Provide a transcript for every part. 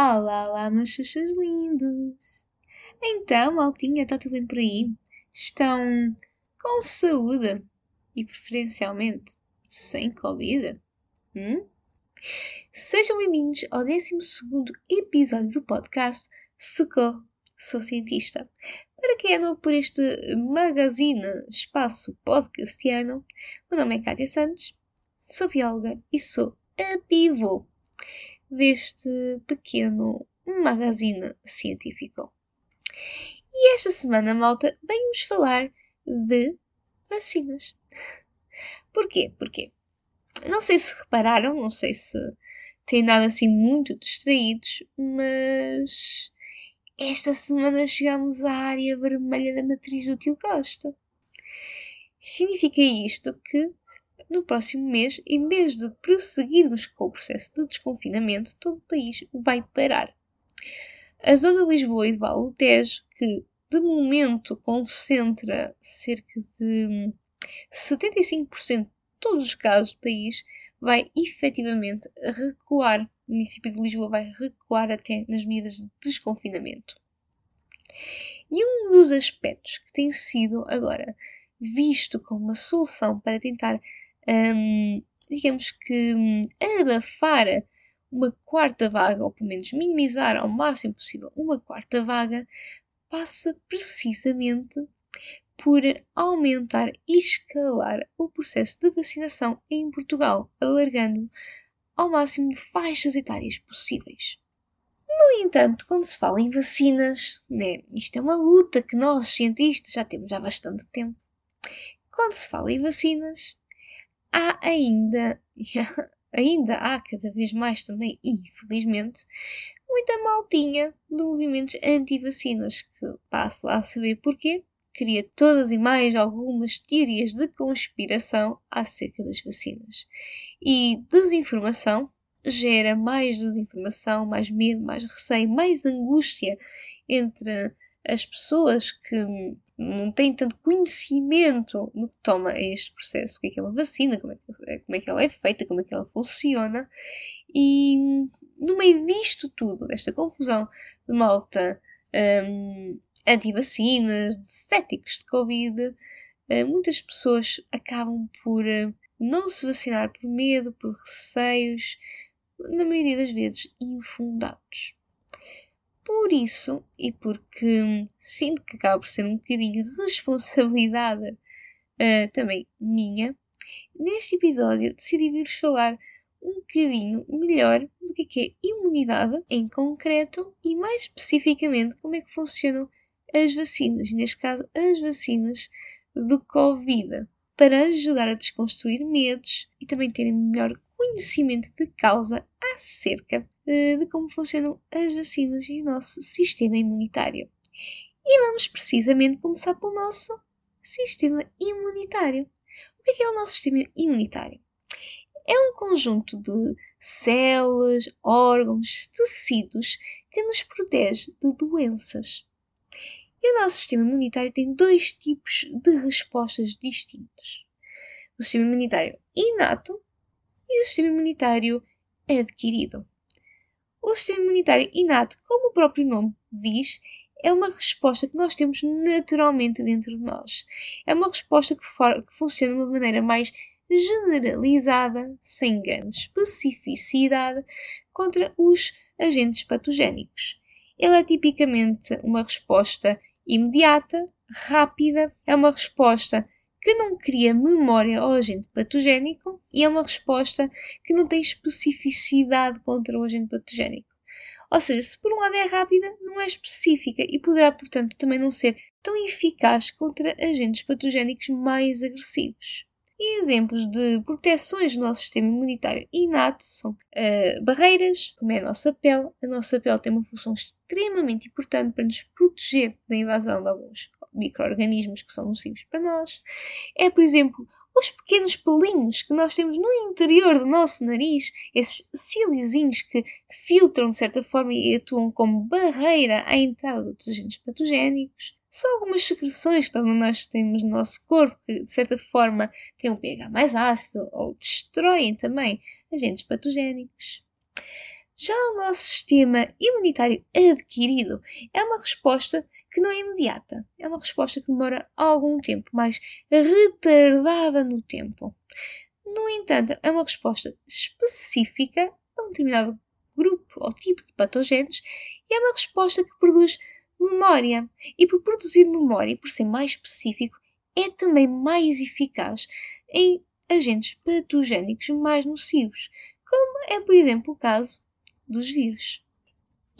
Olá, olá, meus chuchas lindos! Então, maltinha, está tudo bem por aí? Estão com saúde e preferencialmente sem Covid? Hum? Sejam bem-vindos ao 12 episódio do podcast Socorro, sou cientista. Para quem é novo por este magazine espaço podcastiano, meu nome é Kátia Santos, sou bióloga e sou a pivô deste pequeno magazine científico. E esta semana, malta, vamos falar de vacinas. Porquê? Porquê? Não sei se repararam, não sei se têm dado assim muito distraídos, mas esta semana chegamos à área vermelha da matriz do tio Costa. Significa isto que no próximo mês, em vez de prosseguirmos com o processo de desconfinamento, todo o país vai parar. A zona de Lisboa e de Vale do Tejo, que de momento concentra cerca de 75% de todos os casos do país, vai efetivamente recuar. O município de Lisboa vai recuar até nas medidas de desconfinamento. E um dos aspectos que tem sido agora visto como uma solução para tentar um, digamos que, um, abafar uma quarta vaga, ou pelo menos minimizar ao máximo possível uma quarta vaga, passa precisamente por aumentar e escalar o processo de vacinação em Portugal, alargando ao máximo faixas etárias possíveis. No entanto, quando se fala em vacinas, né, isto é uma luta que nós, cientistas, já temos há bastante tempo. Quando se fala em vacinas, há ainda, ainda há cada vez mais também, infelizmente, muita maltinha de movimentos anti-vacinas, que passe lá a saber porquê, cria todas e mais algumas teorias de conspiração acerca das vacinas. E desinformação gera mais desinformação, mais medo, mais receio, mais angústia entre as pessoas que não têm tanto conhecimento no que toma este processo, o que é, que é uma vacina, como é, que, como é que ela é feita, como é que ela funciona, e no meio disto tudo, desta confusão de malta um, anti-vacinas, de céticos de Covid, uh, muitas pessoas acabam por uh, não se vacinar por medo, por receios, na maioria das vezes infundados. Por isso, e porque sinto que acaba por ser um bocadinho responsabilidade uh, também minha, neste episódio decidi vir-vos falar um bocadinho melhor do que é, é imunidade em concreto e mais especificamente como é que funcionam as vacinas, neste caso as vacinas do Covid, para ajudar a desconstruir medos e também terem melhor conhecimento de causa acerca eh, de como funcionam as vacinas e o nosso sistema imunitário. E vamos precisamente começar pelo nosso sistema imunitário. O que é, é o nosso sistema imunitário? É um conjunto de células, órgãos, tecidos que nos protege de doenças. E o nosso sistema imunitário tem dois tipos de respostas distintos: o sistema imunitário inato e o sistema imunitário adquirido. O sistema imunitário inato, como o próprio nome diz, é uma resposta que nós temos naturalmente dentro de nós. É uma resposta que, for, que funciona de uma maneira mais generalizada, sem grande especificidade, contra os agentes patogénicos. Ele é tipicamente uma resposta imediata, rápida, é uma resposta que não cria memória ao agente patogénico e é uma resposta que não tem especificidade contra o agente patogénico. Ou seja, se por um lado é rápida, não é específica e poderá, portanto, também não ser tão eficaz contra agentes patogénicos mais agressivos. E exemplos de proteções do nosso sistema imunitário inato são uh, barreiras, como é a nossa pele. A nossa pele tem uma função extremamente importante para nos proteger da invasão de alguns micro-organismos que são nocivos para nós. É, por exemplo, os pequenos pelinhos que nós temos no interior do nosso nariz, esses cíliozinhos que filtram de certa forma e atuam como barreira à entrada de agentes patogénicos. São algumas secreções que nós temos no nosso corpo que, de certa forma, têm um pH mais ácido ou destroem também agentes patogénicos. Já o nosso sistema imunitário adquirido é uma resposta que não é imediata. É uma resposta que demora algum tempo, mais retardada no tempo. No entanto, é uma resposta específica a um determinado grupo ou tipo de patogénios e é uma resposta que produz memória. E por produzir memória e por ser mais específico, é também mais eficaz em agentes patogénicos mais nocivos, como é, por exemplo, o caso dos vírus.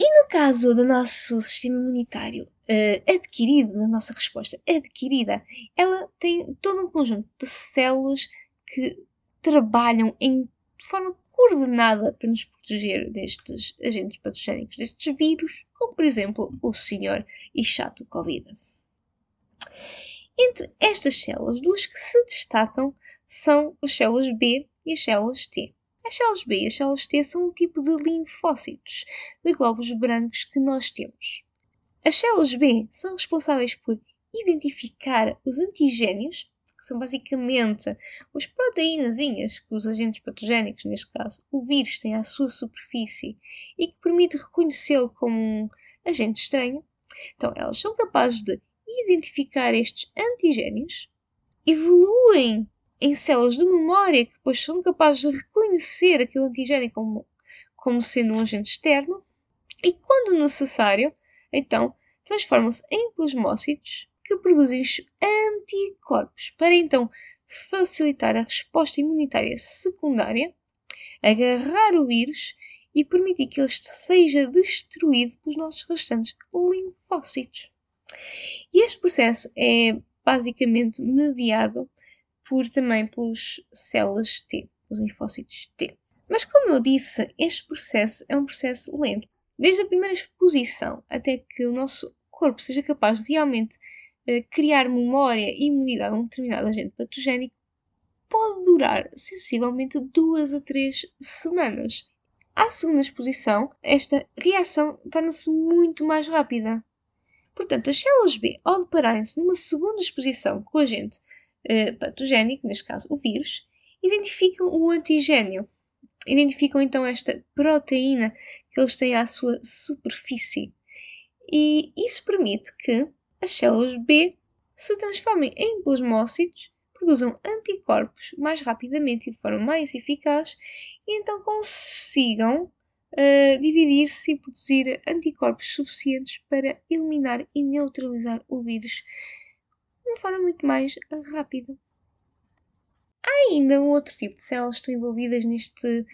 E no caso do nosso sistema imunitário uh, adquirido, da nossa resposta adquirida, ela tem todo um conjunto de células que trabalham em, forma coordenada para nos proteger destes agentes patogénicos, destes vírus, como por exemplo o senhor e chato Covid. Entre estas células, duas que se destacam são as células B e as células T. As células B e as células T são um tipo de linfócitos, de glóbulos brancos que nós temos. As células B são responsáveis por identificar os antigénios que são basicamente as proteínazinhas que os agentes patogénicos, neste caso o vírus, têm à sua superfície e que permite reconhecê-lo como um agente estranho. Então, elas são capazes de identificar estes antigénios, evoluem em células de memória que depois são capazes de reconhecer aquele antigênio como, como sendo um agente externo, e quando necessário, então transformam-se em plasmócitos que produzem os anticorpos para então facilitar a resposta imunitária secundária, agarrar o vírus e permitir que ele seja destruído pelos nossos restantes linfócitos. E este processo é basicamente mediado por, também pelas células T, os linfócitos T. Mas como eu disse, este processo é um processo lento. Desde a primeira exposição até que o nosso corpo seja capaz de realmente criar memória e imunidade a um determinado agente patogénico pode durar sensivelmente duas a três semanas. À segunda exposição, esta reação torna-se muito mais rápida. Portanto, as células B, ao depararem-se numa segunda exposição com o agente eh, patogénico, neste caso o vírus, identificam o antigênio. Identificam então esta proteína que eles têm à sua superfície. E isso permite que as células B se transformem em plasmócitos, produzam anticorpos mais rapidamente e de forma mais eficaz e então consigam uh, dividir-se e produzir anticorpos suficientes para eliminar e neutralizar o vírus de uma forma muito mais rápida. Há ainda um outro tipo de células que estão envolvidas neste,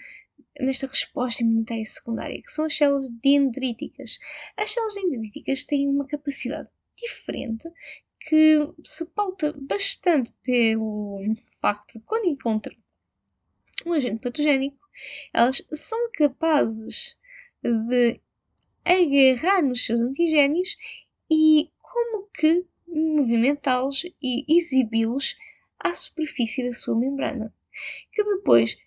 nesta resposta imunitária secundária, que são as células dendríticas. As células dendríticas têm uma capacidade diferente que se pauta bastante pelo facto de quando encontram um agente patogénico, elas são capazes de agarrar nos seus antigénios e como que movimentá-los e exibi-los à superfície da sua membrana, que depois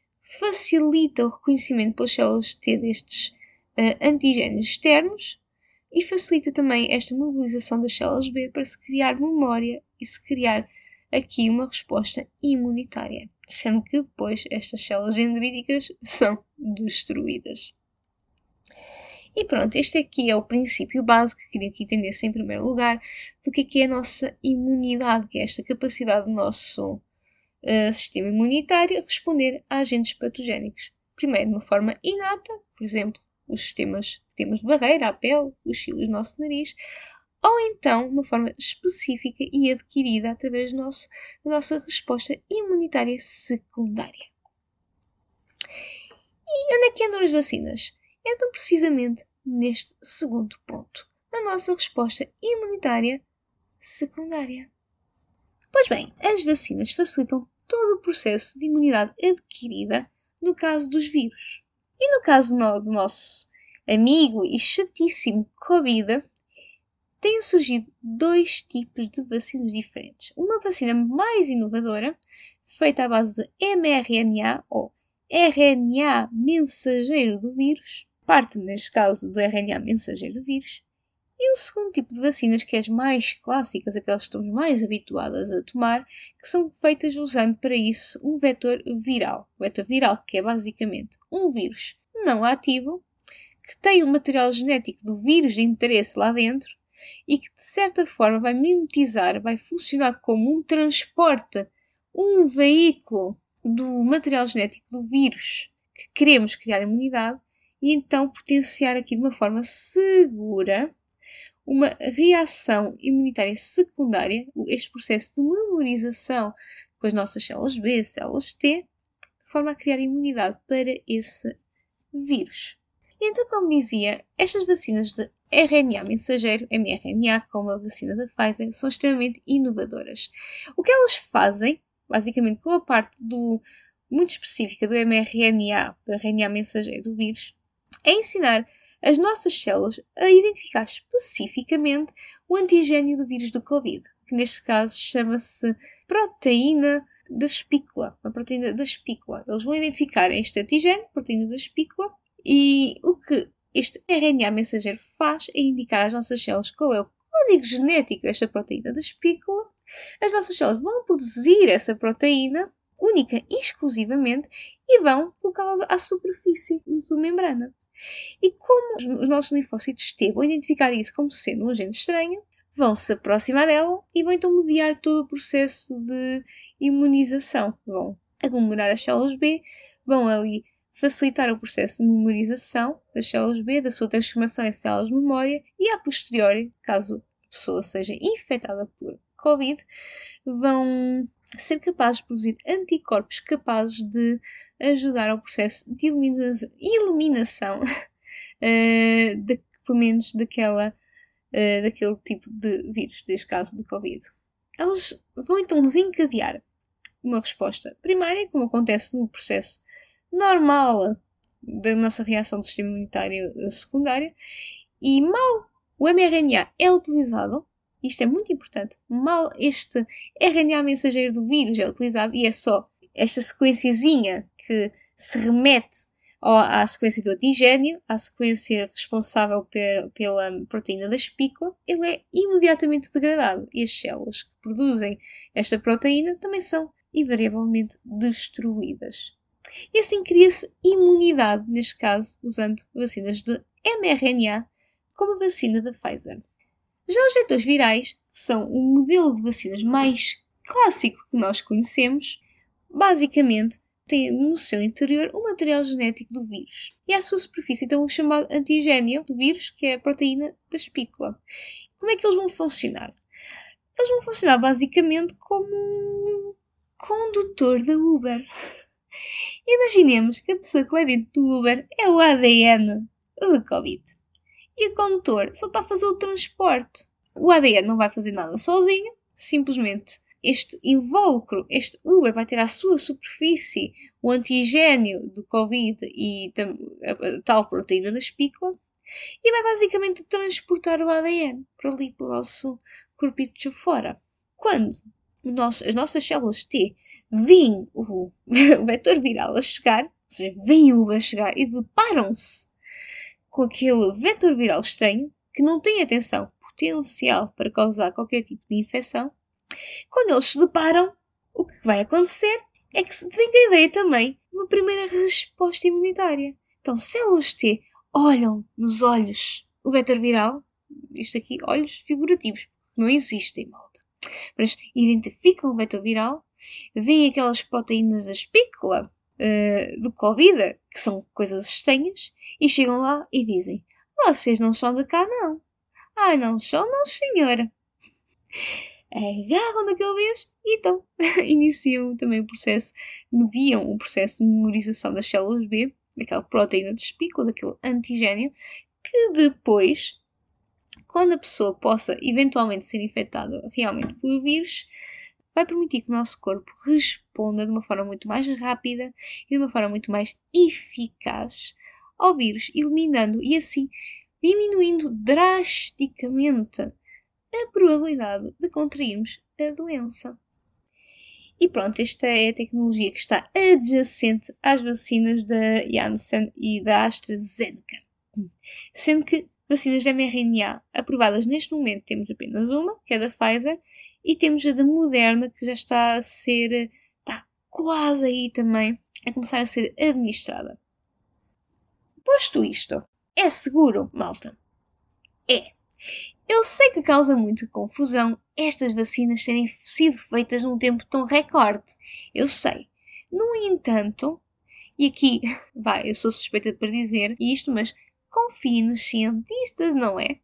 facilita o reconhecimento pelas células T destes uh, externos e facilita também esta mobilização das células B para se criar memória e se criar aqui uma resposta imunitária, sendo que depois estas células dendríticas são destruídas. E pronto, este aqui é o princípio básico que queria que entendesse em primeiro lugar do que é, é a nossa imunidade, que é esta capacidade do nosso uh, sistema imunitário responder a agentes patogénicos. Primeiro, de uma forma inata, por exemplo, os sistemas temos de barreira, a pele, os cílios do nosso nariz, ou então uma forma específica e adquirida através do nosso, da nossa resposta imunitária secundária. E onde é que andam as vacinas? Entram precisamente neste segundo ponto, na nossa resposta imunitária secundária. Pois bem, as vacinas facilitam todo o processo de imunidade adquirida no caso dos vírus. E no caso do nosso amigo e chatíssimo Covid, têm surgido dois tipos de vacinas diferentes. Uma vacina mais inovadora, feita à base de mRNA ou RNA mensageiro do vírus, parte neste caso do RNA mensageiro do vírus, e o segundo tipo de vacinas, que é as mais clássicas, aquelas que estamos mais habituadas a tomar, que são feitas usando para isso um vetor viral. O vetor viral, que é basicamente um vírus não ativo, que tem o material genético do vírus de interesse lá dentro e que de certa forma vai mimetizar, vai funcionar como um transporte, um veículo do material genético do vírus que queremos criar imunidade e então potenciar aqui de uma forma segura uma reação imunitária secundária, este processo de memorização com as nossas células B, células T, de forma a criar imunidade para esse vírus. E então, como dizia, estas vacinas de RNA mensageiro, mRNA, como a vacina da Pfizer, são extremamente inovadoras. O que elas fazem, basicamente com a parte do, muito específica do mRNA, do RNA mensageiro do vírus, é ensinar as nossas células a identificar especificamente o antigênio do vírus do Covid, que neste caso chama-se proteína da espícula, a proteína da espícula. Eles vão identificar este antigênio, proteína da espícula, e o que este RNA mensageiro faz é indicar às nossas células qual é o código genético desta proteína da espícula. As nossas células vão produzir essa proteína única e exclusivamente e vão colocá-las à superfície da sua membrana. E como os nossos linfócitos T vão identificar isso como sendo um agente estranho, vão se aproximar dela e vão então mediar todo o processo de imunização. Vão aglomerar as células B, vão ali facilitar o processo de memorização das células B, da sua transformação em células de memória e, a posteriori, caso a pessoa seja infectada por Covid, vão ser capazes de produzir anticorpos capazes de ajudar ao processo de eliminação, uh, de, pelo menos daquela, uh, daquele tipo de vírus, neste caso do Covid. Elas vão então desencadear uma resposta primária, como acontece no processo normal da nossa reação do sistema imunitário secundário, e mal o mRNA é utilizado, isto é muito importante, mal este RNA mensageiro do vírus é utilizado e é só esta sequenciazinha que se remete à sequência do antigênio, à sequência responsável pela proteína da espícula, ele é imediatamente degradado e as células que produzem esta proteína também são invariavelmente destruídas. E assim cria-se imunidade, neste caso, usando vacinas de mRNA, como a vacina da Pfizer. Já os vetores virais, que são o modelo de vacinas mais clássico que nós conhecemos, basicamente têm no seu interior o material genético do vírus. E à sua superfície então o chamado antigênio do vírus, que é a proteína da espícula. Como é que eles vão funcionar? Eles vão funcionar basicamente como um condutor da Uber. Imaginemos que a pessoa que vai dentro do Uber é o ADN do Covid. E o condutor só está a fazer o transporte. O ADN não vai fazer nada sozinho, simplesmente este invólucro, este Uber, vai ter à sua superfície o antigênio do Covid e a tal proteína da espícula e vai basicamente transportar o ADN para ali para o nosso corpito fora. Quando nosso, as nossas células T veem o, o vetor viral a chegar, ou seja, veem o Uber a chegar e deparam-se com aquele vetor viral estranho que não tem atenção potencial para causar qualquer tipo de infecção, quando eles se deparam, o que vai acontecer é que se desencadeia também uma primeira resposta imunitária. Então, células T olham nos olhos o vetor viral, isto aqui, olhos figurativos, porque não existem, malta. Mas identificam o vetor viral, veem aquelas proteínas da espícula uh, do Covid, que são coisas estranhas, e chegam lá e dizem: Vocês não são de cá, não. Ah, não são, não, senhora agarram daquele vírus e então iniciam também o processo, mediam o processo de memorização das células B, daquela proteína de espícula, daquele antigênio, que depois, quando a pessoa possa eventualmente ser infectada realmente pelo vírus, vai permitir que o nosso corpo responda de uma forma muito mais rápida e de uma forma muito mais eficaz ao vírus, eliminando e assim diminuindo drasticamente a probabilidade de contrairmos a doença. E pronto, esta é a tecnologia que está adjacente às vacinas da Janssen e da AstraZeneca. Sendo que vacinas de mRNA aprovadas neste momento temos apenas uma, que é da Pfizer, e temos a da Moderna, que já está a ser, está quase aí também a começar a ser administrada. Posto isto, é seguro, malta. É. Eu sei que causa muita confusão estas vacinas terem sido feitas num tempo tão recorde. Eu sei. No entanto, e aqui, vai, eu sou suspeita para dizer isto, mas confie nos cientistas, não é?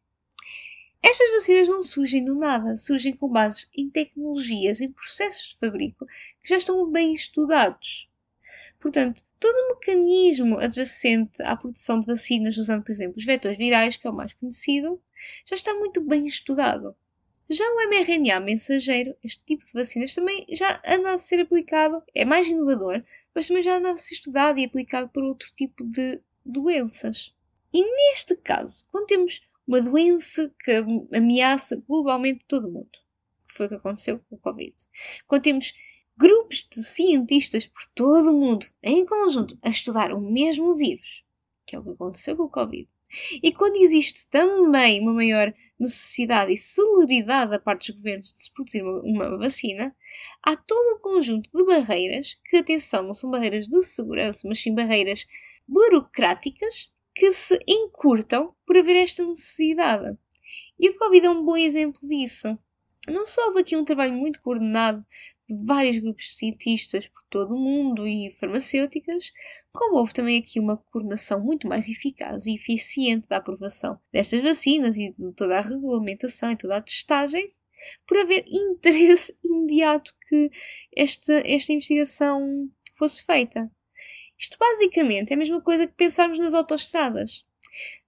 Estas vacinas não surgem do nada, surgem com bases em tecnologias, em processos de fabrico que já estão bem estudados. Portanto, todo o mecanismo adjacente à produção de vacinas usando, por exemplo, os vetores virais, que é o mais conhecido, já está muito bem estudado. Já o mRNA mensageiro, este tipo de vacinas, também já anda a ser aplicado, é mais inovador, mas também já anda a ser estudado e aplicado para outro tipo de doenças. E neste caso, quando temos uma doença que ameaça globalmente todo o mundo, que foi o que aconteceu com o Covid, quando temos grupos de cientistas por todo o mundo em conjunto a estudar o mesmo vírus, que é o que aconteceu com o Covid, e quando existe também uma maior necessidade e celeridade da parte dos governos de se produzir uma, uma, vacina, há todo um conjunto de barreiras, que, atenção, não são barreiras de segurança, mas sim barreiras burocráticas que se encurtam por haver esta necessidade. E o Covid é um bom exemplo disso. Não só houve aqui um trabalho muito coordenado de vários grupos de cientistas por todo o mundo e farmacêuticas, como houve também aqui uma coordenação muito mais eficaz e eficiente da aprovação destas vacinas e de toda a regulamentação e toda a testagem, por haver interesse imediato que esta, esta investigação fosse feita. Isto basicamente é a mesma coisa que pensarmos nas autoestradas.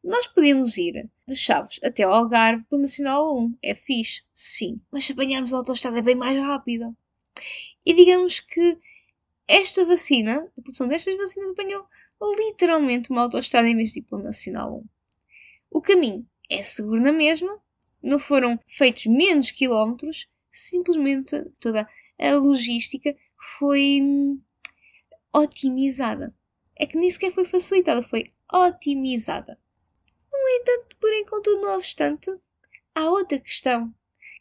Nós podemos ir de Chaves até ao Algarve pelo Nacional 1. É fixe, sim, mas se apanharmos a autoestrada é bem mais rápido. E digamos que esta vacina, a produção destas vacinas apanhou literalmente uma autoestrada em vez de ir pelo Nacional 1. O caminho é seguro na mesma, não foram feitos menos quilómetros, simplesmente toda a logística foi otimizada. É que nem sequer foi facilitada, foi otimizada. No entanto, porém, contudo, não obstante, há outra questão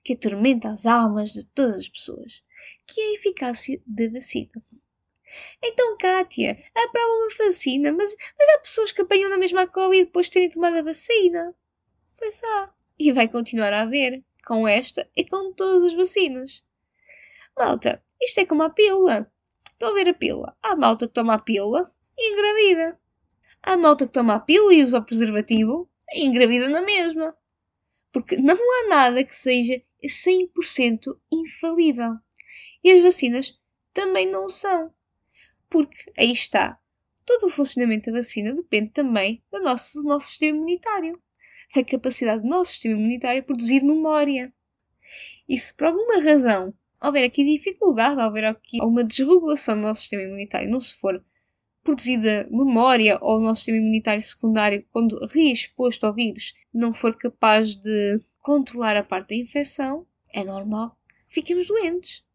que atormenta as almas de todas as pessoas, que é a eficácia da vacina. Então, Kátia, aprova uma vacina, mas, mas há pessoas que apanham na mesma Covid depois de terem tomado a vacina. Pois há. E vai continuar a haver, com esta e com todas as vacinas. Malta, isto é como a pílula. Estou a ver a pílula. Há malta que toma a pílula e engravida. Há malta que toma a pílula e usa o preservativo e engravida na mesma. Porque não há nada que seja 100% infalível. E as vacinas também não são. Porque aí está. Todo o funcionamento da vacina depende também do nosso, do nosso sistema imunitário. Da capacidade do nosso sistema imunitário produzir memória. E se por alguma razão houver aqui dificuldade, houver aqui uma desregulação do nosso sistema imunitário, não se for produzida memória ou o nosso sistema imunitário secundário, quando reexposto ao vírus, não for capaz de controlar a parte da infecção, é normal que fiquemos doentes.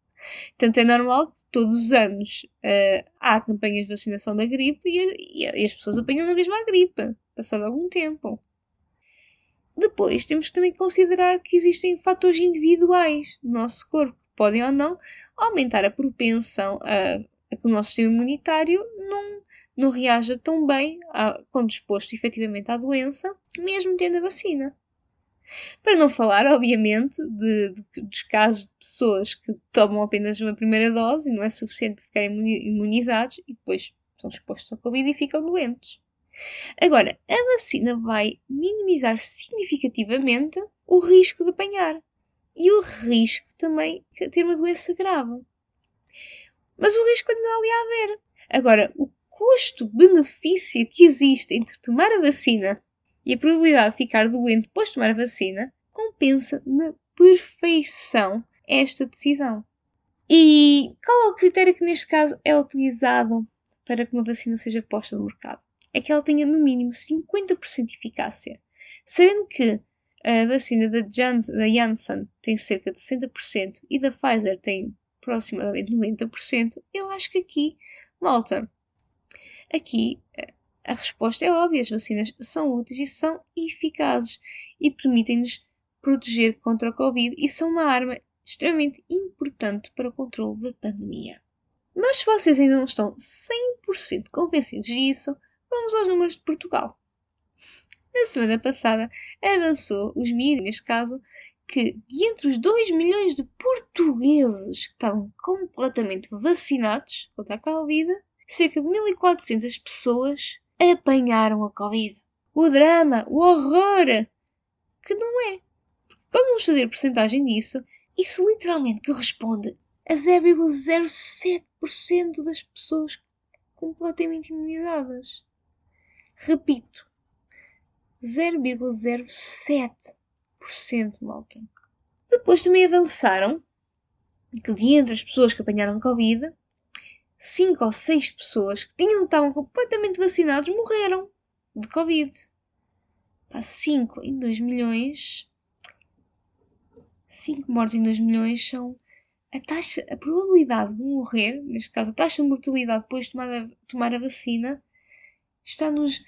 Portanto, é normal que todos os anos uh, há campanhas de vacinação da gripe e, e, as pessoas apanham a mesma gripe, passado algum tempo. Depois, temos que também considerar que existem fatores individuais no nosso corpo que podem ou não aumentar a propensão a, a que o nosso sistema imunitário não, não reaja tão bem a, quando exposto efetivamente à doença, mesmo tendo a vacina. Para não falar, obviamente, de, de, dos casos de pessoas que tomam apenas uma primeira dose e não é suficiente para ficarem imunizados e depois são expostos ao Covid e ficam doentes. Agora, a vacina vai minimizar significativamente o risco de apanhar e o risco também de ter uma doença grave. Mas o risco continua ali a haver. Agora, o custo-benefício que existe entre tomar a vacina e a probabilidade de ficar doente depois de tomar a vacina compensa na perfeição esta decisão. E qual é o critério que neste caso é utilizado para que uma vacina seja posta no mercado? É que ela tenha no mínimo 50% de eficácia. Sabendo que a vacina da, da Janssen tem cerca de 60% e da Pfizer tem aproximadamente 90%, eu acho que aqui, malta, aqui eh, a resposta é óbvia: as vacinas são úteis e são eficazes e permitem-nos proteger contra o Covid e são uma arma extremamente importante para o controle da pandemia. Mas se vocês ainda não estão 100% convencidos disso, vamos aos números de Portugal. Na semana passada avançou os mídias, neste caso, que de entre os 2 milhões de portugueses que estavam completamente vacinados contra a Covid, cerca de 1400 pessoas apanharam a Covid. O drama, o horror, que não é. Porque quando vamos fazer porcentagem disso, isso literalmente corresponde a 0,07% das pessoas completamente imunizadas. Repito, 0,07% malta. Depois também avançaram que de entre as pessoas que apanharam Covid, 5 ou 6 pessoas que tinham, estavam completamente vacinados morreram de Covid. 5 em 2 milhões 5 mortes em 2 milhões são a taxa, a probabilidade de morrer, neste caso a taxa de mortalidade depois de tomar a, tomar a vacina, está nos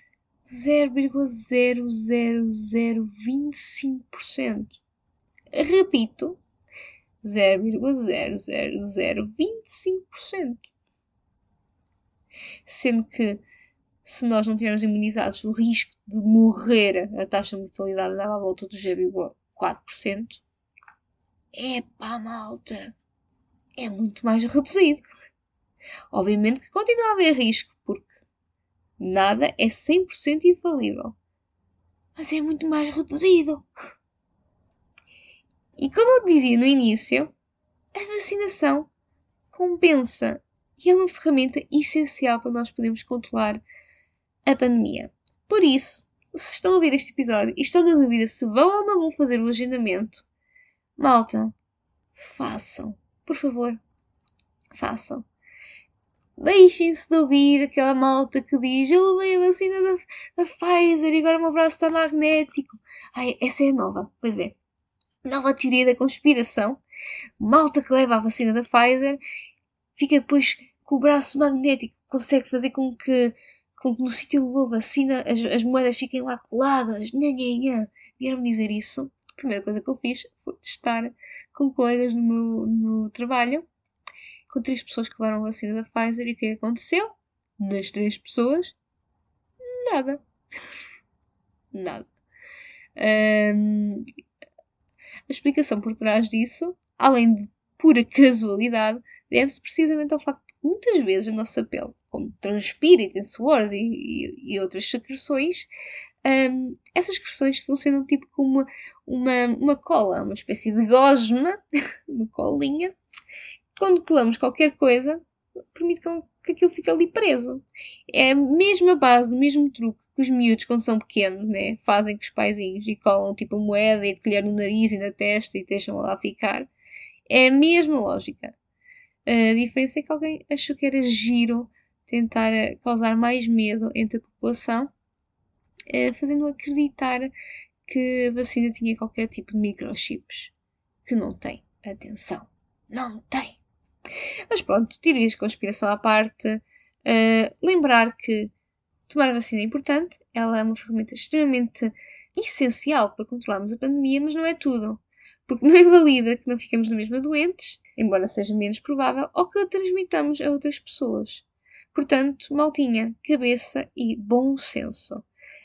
0,00025%. Repito, 0,00025%. Sendo que se nós não tivermos imunizados, o risco de morrer, a taxa de mortalidade dava à volta dos 0,4%. Epá, malta! É muito mais reduzido. Obviamente que continua a haver risco, porque nada é 100% infalível. Mas é muito mais reduzido. E como eu dizia no início, a vacinação compensa e é uma ferramenta essencial para nós podermos controlar a pandemia. Por isso, se estão a ouvir este episódio e estão na dúvida se vão ou não vão fazer o agendamento, Malta, façam, por favor, façam. Deixem-se de ouvir aquela malta que diz eu levei a vacina da, da Pfizer e agora o meu braço está magnético. Ai, essa é nova, pois é. Nova teoria da conspiração. Malta que leva a vacina da Pfizer fica depois com o braço magnético, consegue fazer com que, com que no sítio onde levou a vacina as, as moedas fiquem lá coladas. Nha, nha, nha. Vieram dizer isso a primeira coisa que eu fiz foi testar com colegas no meu, no meu trabalho, com três pessoas que levaram a vacina da Pfizer e o que aconteceu? Das três pessoas, nada. nada. Um, a explicação por trás disso, além de pura casualidade, deve-se precisamente ao facto de que muitas vezes a nossa pele, como transpira e tem suores e, e, e outras secreções, um, essas expressões funcionam tipo como uma, uma, uma cola, uma espécie de gosma, uma colinha. Quando colamos qualquer coisa, permite que aquilo fique ali preso. É a mesma base, o mesmo truque que os miúdos, quando são pequenos, né, fazem com os paizinhos e colam tipo a moeda e a colher no nariz e na testa e deixam lá ficar. É a mesma lógica. A diferença é que alguém achou que era giro tentar eh, causar mais medo entre a população eh, fazendo acreditar que a vacina tinha qualquer tipo de microchips. Que não tem. Atenção. Não tem. Mas pronto, teorias de conspiração à parte. Uh, lembrar que tomar a vacina é importante. Ela é uma ferramenta extremamente essencial para controlarmos a pandemia, mas não é tudo. Porque não invalida que não ficamos na mesma doentes, embora seja menos provável, ou que a transmitamos a outras pessoas. Portanto, maltinha, cabeça e bom senso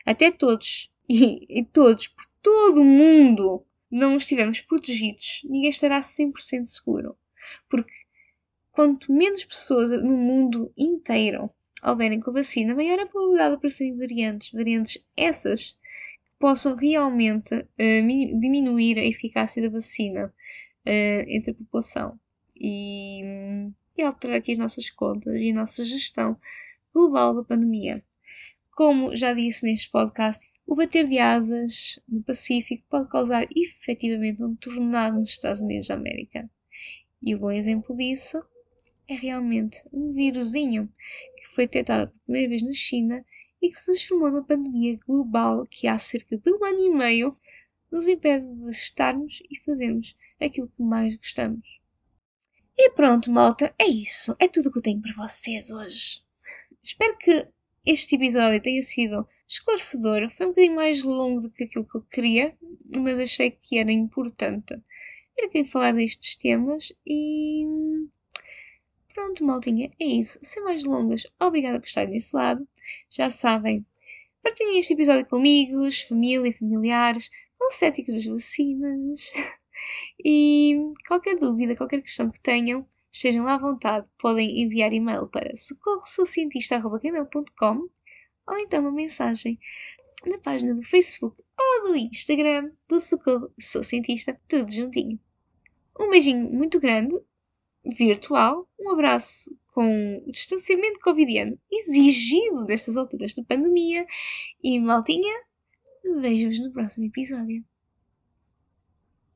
até todos e, e todos, por todo o mundo, não estivermos protegidos, ninguém estará 100% seguro. Porque quanto menos pessoas no mundo inteiro houverem com a vacina, maior a probabilidade de aparecerem variantes. Variantes essas que possam realmente uh, diminuir a eficácia da vacina uh, entre a população e, e alterar aqui as nossas contas e a nossa gestão global da pandemia. Como já disse neste podcast, o bater de asas no Pacífico pode causar efetivamente um tornado nos Estados Unidos da América. E o bom exemplo disso é realmente um vírusinho que foi detectado pela primeira vez na China e que se transformou numa pandemia global que há cerca de um ano e meio nos impede de estarmos e fazermos aquilo que mais gostamos. E pronto, malta, é isso. É tudo o que eu tenho para vocês hoje. Espero que este episódio tenha sido esclarecedor. Foi um bocadinho mais longo do que aquilo que eu queria, mas achei que era importante vir aqui falar destes temas e. Pronto, maltinha, é isso. Sem mais longas, obrigada por estarem desse lado. Já sabem, Partilhem este episódio com amigos, família, familiares, com céticos das vacinas. E qualquer dúvida, qualquer questão que tenham, estejam à vontade, podem enviar e-mail para socorrosocientista.com ou então uma mensagem na página do Facebook ou do Instagram do Socorro Sou Cientista, tudo juntinho. Um beijinho muito grande, virtual, um abraço com o distanciamento covidiano exigido destas alturas de pandemia e maltinha, vejo-vos no próximo episódio.